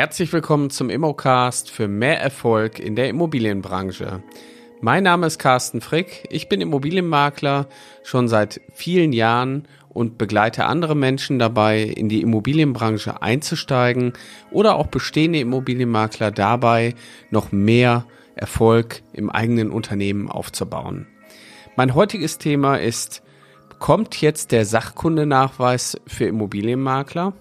Herzlich willkommen zum Immocast für mehr Erfolg in der Immobilienbranche. Mein Name ist Carsten Frick, ich bin Immobilienmakler schon seit vielen Jahren und begleite andere Menschen dabei, in die Immobilienbranche einzusteigen oder auch bestehende Immobilienmakler dabei, noch mehr Erfolg im eigenen Unternehmen aufzubauen. Mein heutiges Thema ist, kommt jetzt der Sachkundenachweis für Immobilienmakler?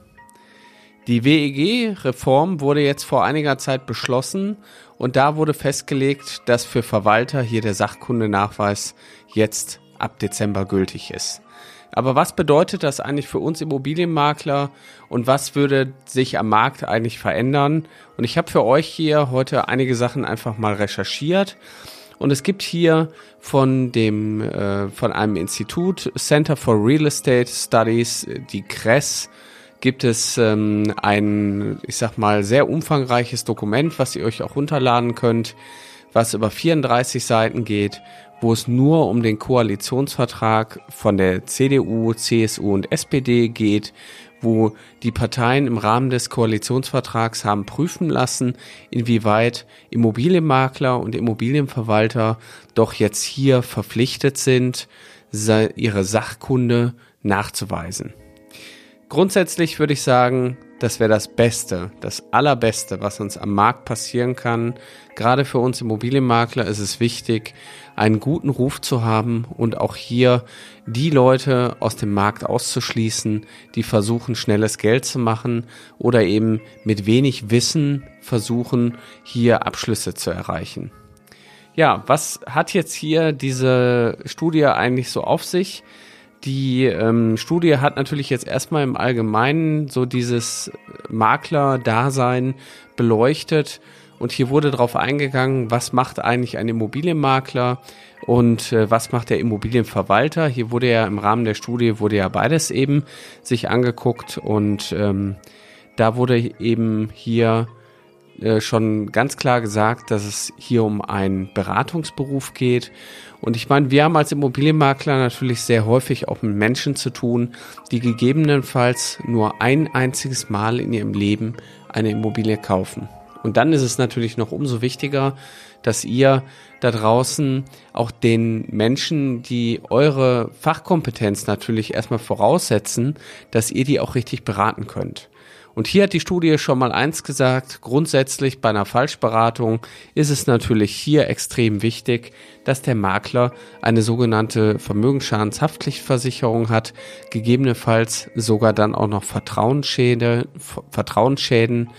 Die WEG-Reform wurde jetzt vor einiger Zeit beschlossen und da wurde festgelegt, dass für Verwalter hier der Sachkundenachweis jetzt ab Dezember gültig ist. Aber was bedeutet das eigentlich für uns Immobilienmakler und was würde sich am Markt eigentlich verändern? Und ich habe für euch hier heute einige Sachen einfach mal recherchiert. Und es gibt hier von dem äh, von einem Institut Center for Real Estate Studies die CRESS gibt es ähm, ein, ich sag mal, sehr umfangreiches Dokument, was ihr euch auch runterladen könnt, was über 34 Seiten geht, wo es nur um den Koalitionsvertrag von der CDU, CSU und SPD geht, wo die Parteien im Rahmen des Koalitionsvertrags haben prüfen lassen, inwieweit Immobilienmakler und Immobilienverwalter doch jetzt hier verpflichtet sind, ihre Sachkunde nachzuweisen. Grundsätzlich würde ich sagen, das wäre das Beste, das Allerbeste, was uns am Markt passieren kann. Gerade für uns Immobilienmakler ist es wichtig, einen guten Ruf zu haben und auch hier die Leute aus dem Markt auszuschließen, die versuchen, schnelles Geld zu machen oder eben mit wenig Wissen versuchen, hier Abschlüsse zu erreichen. Ja, was hat jetzt hier diese Studie eigentlich so auf sich? Die ähm, Studie hat natürlich jetzt erstmal im Allgemeinen so dieses Makler-Dasein beleuchtet und hier wurde darauf eingegangen, was macht eigentlich ein Immobilienmakler und äh, was macht der Immobilienverwalter. Hier wurde ja im Rahmen der Studie wurde ja beides eben sich angeguckt und ähm, da wurde eben hier äh, schon ganz klar gesagt, dass es hier um einen Beratungsberuf geht. Und ich meine, wir haben als Immobilienmakler natürlich sehr häufig auch mit Menschen zu tun, die gegebenenfalls nur ein einziges Mal in ihrem Leben eine Immobilie kaufen. Und dann ist es natürlich noch umso wichtiger, dass ihr da draußen auch den Menschen, die eure Fachkompetenz natürlich erstmal voraussetzen, dass ihr die auch richtig beraten könnt. Und hier hat die Studie schon mal eins gesagt, grundsätzlich bei einer Falschberatung ist es natürlich hier extrem wichtig, dass der Makler eine sogenannte Vermögensschadenshaftpflichtversicherung hat, gegebenenfalls sogar dann auch noch Vertrauensschäden, Vertrauensschäden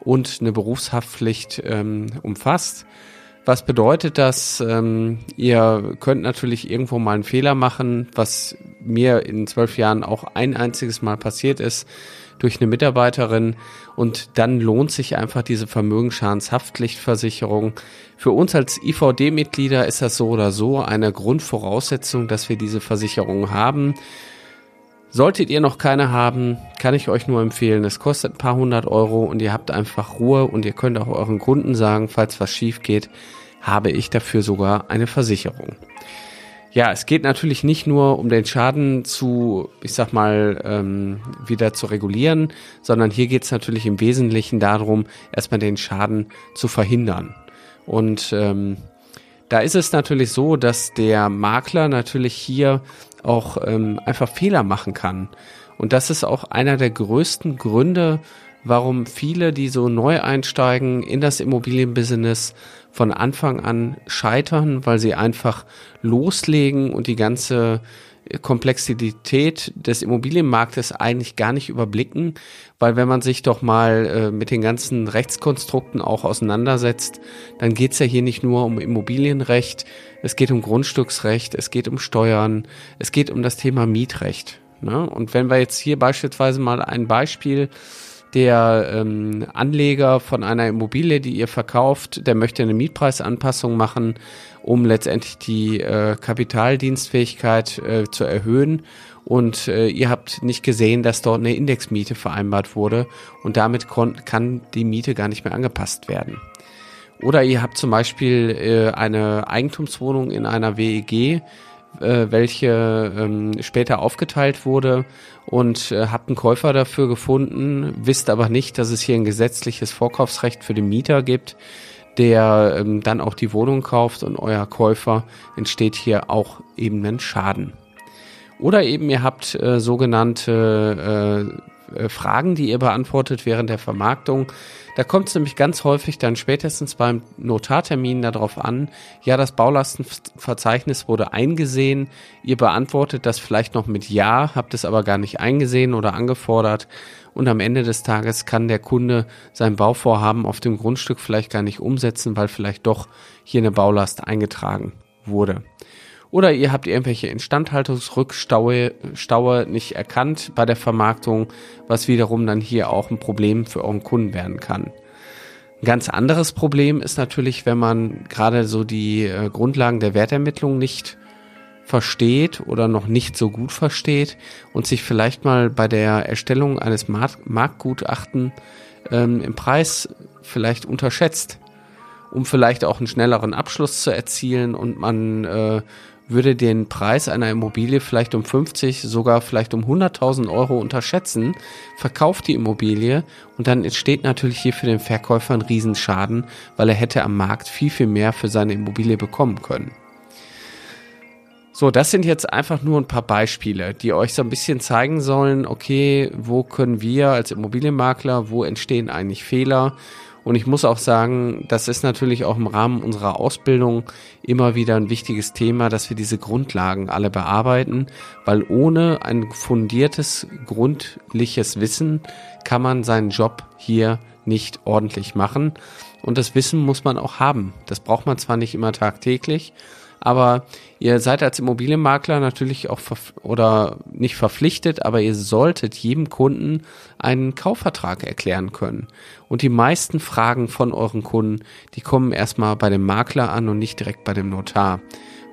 und eine Berufshaftpflicht ähm, umfasst. Was bedeutet das? Ähm, ihr könnt natürlich irgendwo mal einen Fehler machen, was mir in zwölf Jahren auch ein einziges Mal passiert ist durch eine Mitarbeiterin und dann lohnt sich einfach diese Vermögensschadenshaftpflichtversicherung. Für uns als IVD-Mitglieder ist das so oder so eine Grundvoraussetzung, dass wir diese Versicherung haben. Solltet ihr noch keine haben, kann ich euch nur empfehlen. Es kostet ein paar hundert Euro und ihr habt einfach Ruhe und ihr könnt auch euren Kunden sagen, falls was schief geht, habe ich dafür sogar eine Versicherung. Ja, es geht natürlich nicht nur um den Schaden zu, ich sag mal, ähm, wieder zu regulieren, sondern hier geht es natürlich im Wesentlichen darum, erstmal den Schaden zu verhindern. Und ähm, da ist es natürlich so, dass der Makler natürlich hier auch ähm, einfach Fehler machen kann. Und das ist auch einer der größten Gründe, warum viele, die so neu einsteigen in das Immobilienbusiness, von Anfang an scheitern, weil sie einfach loslegen und die ganze Komplexität des Immobilienmarktes eigentlich gar nicht überblicken, weil wenn man sich doch mal äh, mit den ganzen Rechtskonstrukten auch auseinandersetzt, dann geht's ja hier nicht nur um Immobilienrecht, es geht um Grundstücksrecht, es geht um Steuern, es geht um das Thema Mietrecht. Ne? Und wenn wir jetzt hier beispielsweise mal ein Beispiel der ähm, Anleger von einer Immobilie, die ihr verkauft, der möchte eine Mietpreisanpassung machen, um letztendlich die äh, Kapitaldienstfähigkeit äh, zu erhöhen. Und äh, ihr habt nicht gesehen, dass dort eine Indexmiete vereinbart wurde und damit kann die Miete gar nicht mehr angepasst werden. Oder ihr habt zum Beispiel äh, eine Eigentumswohnung in einer WEG, äh, welche ähm, später aufgeteilt wurde und äh, habt einen Käufer dafür gefunden, wisst aber nicht, dass es hier ein gesetzliches Vorkaufsrecht für den Mieter gibt, der ähm, dann auch die Wohnung kauft und euer Käufer entsteht hier auch eben ein Schaden. Oder eben ihr habt äh, sogenannte äh, Fragen, die ihr beantwortet während der Vermarktung. Da kommt es nämlich ganz häufig dann spätestens beim Notartermin darauf an, ja, das Baulastenverzeichnis wurde eingesehen, ihr beantwortet das vielleicht noch mit Ja, habt es aber gar nicht eingesehen oder angefordert und am Ende des Tages kann der Kunde sein Bauvorhaben auf dem Grundstück vielleicht gar nicht umsetzen, weil vielleicht doch hier eine Baulast eingetragen wurde. Oder ihr habt irgendwelche Instandhaltungsrückstaue Staue nicht erkannt bei der Vermarktung, was wiederum dann hier auch ein Problem für euren Kunden werden kann. Ein ganz anderes Problem ist natürlich, wenn man gerade so die äh, Grundlagen der Wertermittlung nicht versteht oder noch nicht so gut versteht und sich vielleicht mal bei der Erstellung eines Mark Marktgutachten ähm, im Preis vielleicht unterschätzt, um vielleicht auch einen schnelleren Abschluss zu erzielen und man äh, würde den Preis einer Immobilie vielleicht um 50, sogar vielleicht um 100.000 Euro unterschätzen, verkauft die Immobilie und dann entsteht natürlich hier für den Verkäufer ein Riesenschaden, weil er hätte am Markt viel, viel mehr für seine Immobilie bekommen können. So, das sind jetzt einfach nur ein paar Beispiele, die euch so ein bisschen zeigen sollen, okay, wo können wir als Immobilienmakler, wo entstehen eigentlich Fehler und ich muss auch sagen, das ist natürlich auch im Rahmen unserer Ausbildung immer wieder ein wichtiges Thema, dass wir diese Grundlagen alle bearbeiten, weil ohne ein fundiertes, gründliches Wissen kann man seinen Job hier nicht ordentlich machen. Und das Wissen muss man auch haben. Das braucht man zwar nicht immer tagtäglich, aber ihr seid als Immobilienmakler natürlich auch oder nicht verpflichtet, aber ihr solltet jedem Kunden einen Kaufvertrag erklären können. Und die meisten Fragen von euren Kunden, die kommen erstmal bei dem Makler an und nicht direkt bei dem Notar.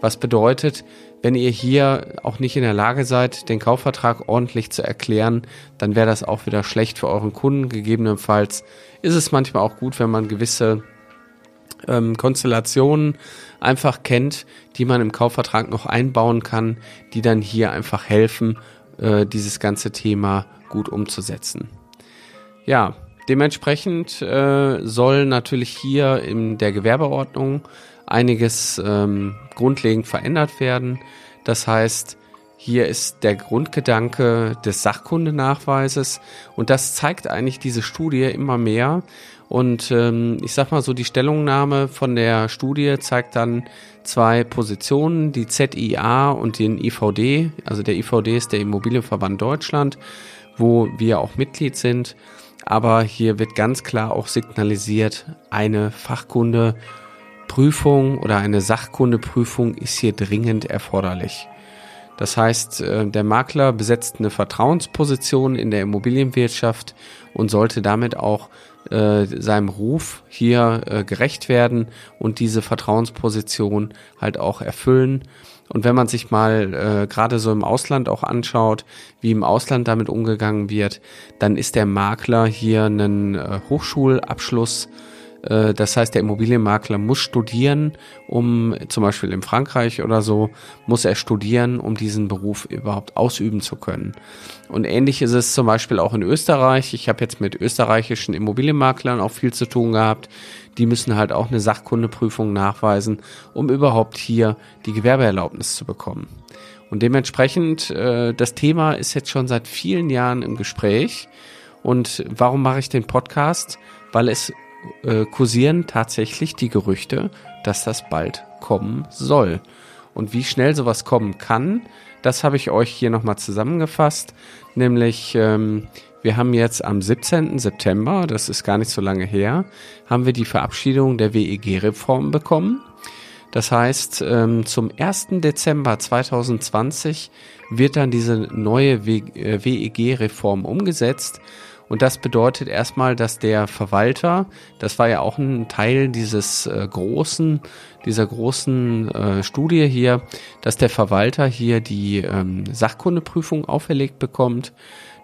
Was bedeutet, wenn ihr hier auch nicht in der Lage seid, den Kaufvertrag ordentlich zu erklären, dann wäre das auch wieder schlecht für euren Kunden. Gegebenenfalls ist es manchmal auch gut, wenn man gewisse ähm, Konstellationen einfach kennt, die man im Kaufvertrag noch einbauen kann, die dann hier einfach helfen, äh, dieses ganze Thema gut umzusetzen. Ja, dementsprechend äh, soll natürlich hier in der Gewerbeordnung einiges ähm, grundlegend verändert werden. Das heißt, hier ist der Grundgedanke des Sachkundenachweises und das zeigt eigentlich diese Studie immer mehr. Und ähm, ich sag mal so, die Stellungnahme von der Studie zeigt dann zwei Positionen, die ZIA und den IVD. Also der IVD ist der Immobilienverband Deutschland, wo wir auch Mitglied sind. Aber hier wird ganz klar auch signalisiert, eine Fachkundeprüfung oder eine Sachkundeprüfung ist hier dringend erforderlich. Das heißt, äh, der Makler besetzt eine Vertrauensposition in der Immobilienwirtschaft und sollte damit auch äh, seinem Ruf hier äh, gerecht werden und diese Vertrauensposition halt auch erfüllen. Und wenn man sich mal äh, gerade so im Ausland auch anschaut, wie im Ausland damit umgegangen wird, dann ist der Makler hier einen äh, Hochschulabschluss das heißt, der Immobilienmakler muss studieren, um zum Beispiel in Frankreich oder so, muss er studieren, um diesen Beruf überhaupt ausüben zu können. Und ähnlich ist es zum Beispiel auch in Österreich. Ich habe jetzt mit österreichischen Immobilienmaklern auch viel zu tun gehabt. Die müssen halt auch eine Sachkundeprüfung nachweisen, um überhaupt hier die Gewerbeerlaubnis zu bekommen. Und dementsprechend, äh, das Thema ist jetzt schon seit vielen Jahren im Gespräch. Und warum mache ich den Podcast? Weil es äh, kursieren tatsächlich die Gerüchte, dass das bald kommen soll. Und wie schnell sowas kommen kann, das habe ich euch hier nochmal zusammengefasst. Nämlich, ähm, wir haben jetzt am 17. September, das ist gar nicht so lange her, haben wir die Verabschiedung der WEG-Reform bekommen. Das heißt, ähm, zum 1. Dezember 2020 wird dann diese neue WEG-Reform umgesetzt und das bedeutet erstmal, dass der Verwalter, das war ja auch ein Teil dieses äh, großen, dieser großen äh, Studie hier, dass der Verwalter hier die ähm, Sachkundeprüfung auferlegt bekommt.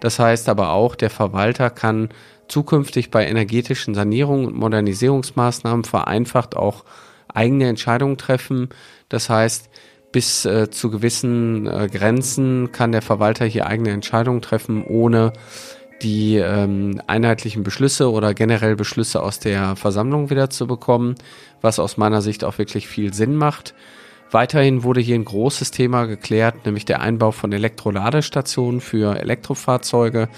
Das heißt aber auch, der Verwalter kann zukünftig bei energetischen Sanierungen und Modernisierungsmaßnahmen vereinfacht auch eigene Entscheidungen treffen. Das heißt, bis äh, zu gewissen äh, Grenzen kann der Verwalter hier eigene Entscheidungen treffen, ohne die ähm, einheitlichen Beschlüsse oder generell Beschlüsse aus der Versammlung wieder zu bekommen, was aus meiner Sicht auch wirklich viel Sinn macht. Weiterhin wurde hier ein großes Thema geklärt, nämlich der Einbau von Elektroladestationen für Elektrofahrzeuge.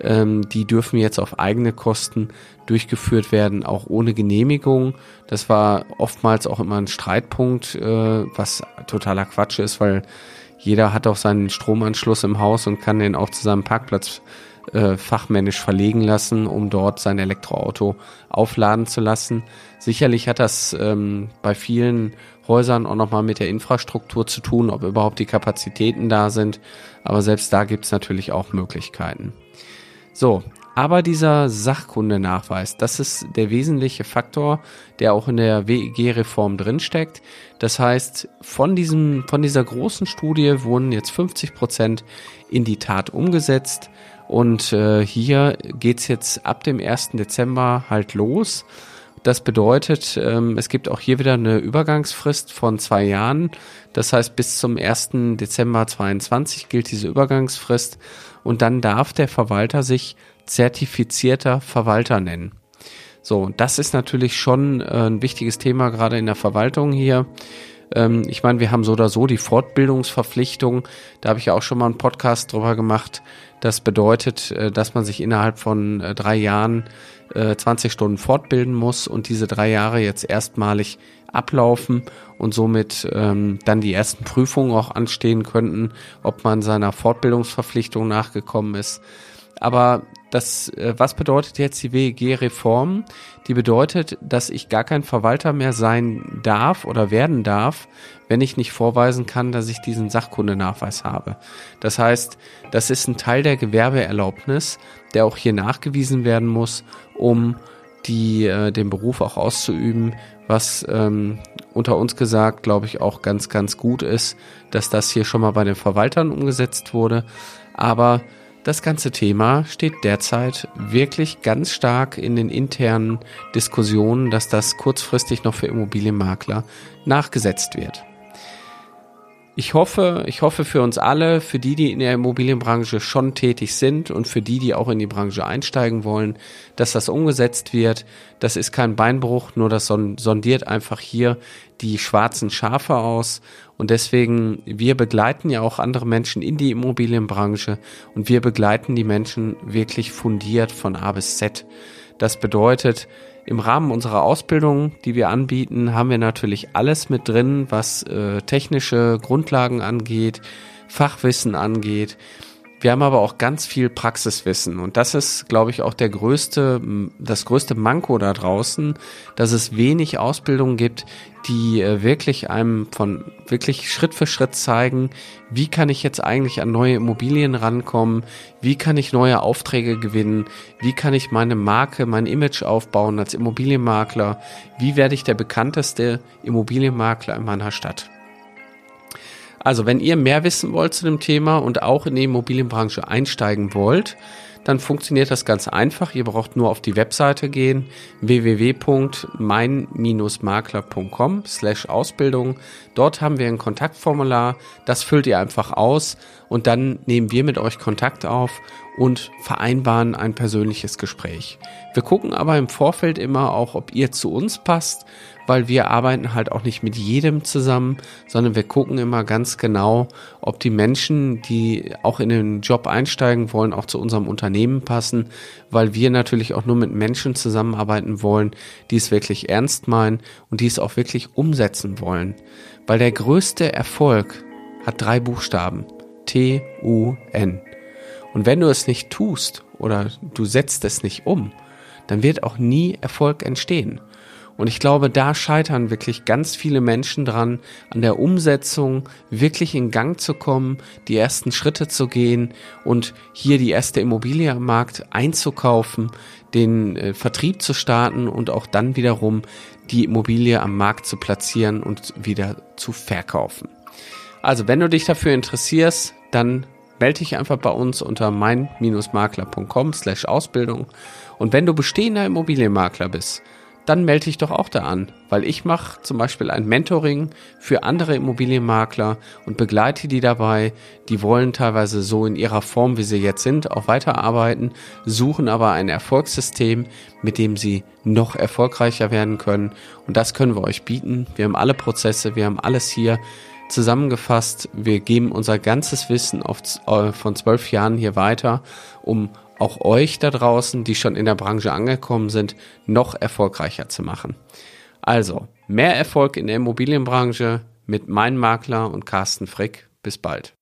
Ähm, die dürfen jetzt auf eigene Kosten durchgeführt werden, auch ohne Genehmigung. Das war oftmals auch immer ein Streitpunkt, äh, was totaler Quatsch ist, weil jeder hat auch seinen Stromanschluss im Haus und kann den auch zu seinem Parkplatz äh, fachmännisch verlegen lassen, um dort sein Elektroauto aufladen zu lassen. Sicherlich hat das ähm, bei vielen Häusern auch nochmal mit der Infrastruktur zu tun, ob überhaupt die Kapazitäten da sind. Aber selbst da gibt es natürlich auch Möglichkeiten. So, aber dieser Sachkundenachweis, das ist der wesentliche Faktor, der auch in der WEG-Reform drinsteckt. Das heißt, von diesem, von dieser großen Studie wurden jetzt 50 Prozent in die Tat umgesetzt. Und äh, hier geht's jetzt ab dem 1. Dezember halt los. Das bedeutet, ähm, es gibt auch hier wieder eine Übergangsfrist von zwei Jahren. Das heißt, bis zum 1. Dezember 22 gilt diese Übergangsfrist und dann darf der Verwalter sich zertifizierter Verwalter nennen. So, das ist natürlich schon äh, ein wichtiges Thema gerade in der Verwaltung hier. Ähm, ich meine, wir haben so oder so die Fortbildungsverpflichtung. Da habe ich ja auch schon mal einen Podcast drüber gemacht. Das bedeutet, äh, dass man sich innerhalb von äh, drei Jahren 20 Stunden fortbilden muss und diese drei Jahre jetzt erstmalig ablaufen und somit ähm, dann die ersten Prüfungen auch anstehen könnten, ob man seiner Fortbildungsverpflichtung nachgekommen ist. Aber das, äh, was bedeutet jetzt die WEG-Reform? Die bedeutet, dass ich gar kein Verwalter mehr sein darf oder werden darf, wenn ich nicht vorweisen kann, dass ich diesen Sachkundenachweis habe. Das heißt, das ist ein Teil der Gewerbeerlaubnis, der auch hier nachgewiesen werden muss, um die, äh, den Beruf auch auszuüben, was ähm, unter uns gesagt, glaube ich, auch ganz, ganz gut ist, dass das hier schon mal bei den Verwaltern umgesetzt wurde. Aber das ganze Thema steht derzeit wirklich ganz stark in den internen Diskussionen, dass das kurzfristig noch für Immobilienmakler nachgesetzt wird. Ich hoffe, ich hoffe für uns alle, für die, die in der Immobilienbranche schon tätig sind und für die, die auch in die Branche einsteigen wollen, dass das umgesetzt wird. Das ist kein Beinbruch, nur das sondiert einfach hier die schwarzen Schafe aus. Und deswegen, wir begleiten ja auch andere Menschen in die Immobilienbranche und wir begleiten die Menschen wirklich fundiert von A bis Z. Das bedeutet, im Rahmen unserer Ausbildung, die wir anbieten, haben wir natürlich alles mit drin, was äh, technische Grundlagen angeht, Fachwissen angeht. Wir haben aber auch ganz viel Praxiswissen. Und das ist, glaube ich, auch der größte, das größte Manko da draußen, dass es wenig Ausbildung gibt, die äh, wirklich einem von wirklich Schritt für Schritt zeigen, wie kann ich jetzt eigentlich an neue Immobilien rankommen, wie kann ich neue Aufträge gewinnen, wie kann ich meine Marke, mein Image aufbauen als Immobilienmakler, wie werde ich der bekannteste Immobilienmakler in meiner Stadt. Also, wenn ihr mehr wissen wollt zu dem Thema und auch in die Immobilienbranche einsteigen wollt, dann funktioniert das ganz einfach. Ihr braucht nur auf die Webseite gehen, www.mein-makler.com slash Ausbildung. Dort haben wir ein Kontaktformular, das füllt ihr einfach aus und dann nehmen wir mit euch Kontakt auf und vereinbaren ein persönliches Gespräch. Wir gucken aber im Vorfeld immer auch, ob ihr zu uns passt weil wir arbeiten halt auch nicht mit jedem zusammen, sondern wir gucken immer ganz genau, ob die Menschen, die auch in den Job einsteigen wollen, auch zu unserem Unternehmen passen, weil wir natürlich auch nur mit Menschen zusammenarbeiten wollen, die es wirklich ernst meinen und die es auch wirklich umsetzen wollen. Weil der größte Erfolg hat drei Buchstaben. T-U-N. Und wenn du es nicht tust oder du setzt es nicht um, dann wird auch nie Erfolg entstehen. Und ich glaube, da scheitern wirklich ganz viele Menschen dran, an der Umsetzung wirklich in Gang zu kommen, die ersten Schritte zu gehen und hier die erste Immobilie am Markt einzukaufen, den äh, Vertrieb zu starten und auch dann wiederum die Immobilie am Markt zu platzieren und wieder zu verkaufen. Also, wenn du dich dafür interessierst, dann melde dich einfach bei uns unter mein-makler.com slash Ausbildung. Und wenn du bestehender Immobilienmakler bist, dann melde dich doch auch da an, weil ich mache zum Beispiel ein Mentoring für andere Immobilienmakler und begleite die dabei. Die wollen teilweise so in ihrer Form, wie sie jetzt sind, auch weiterarbeiten, suchen aber ein Erfolgssystem, mit dem sie noch erfolgreicher werden können. Und das können wir euch bieten. Wir haben alle Prozesse, wir haben alles hier zusammengefasst. Wir geben unser ganzes Wissen auf, äh, von zwölf Jahren hier weiter, um auch euch da draußen, die schon in der Branche angekommen sind, noch erfolgreicher zu machen. Also, mehr Erfolg in der Immobilienbranche mit meinem Makler und Carsten Frick. Bis bald.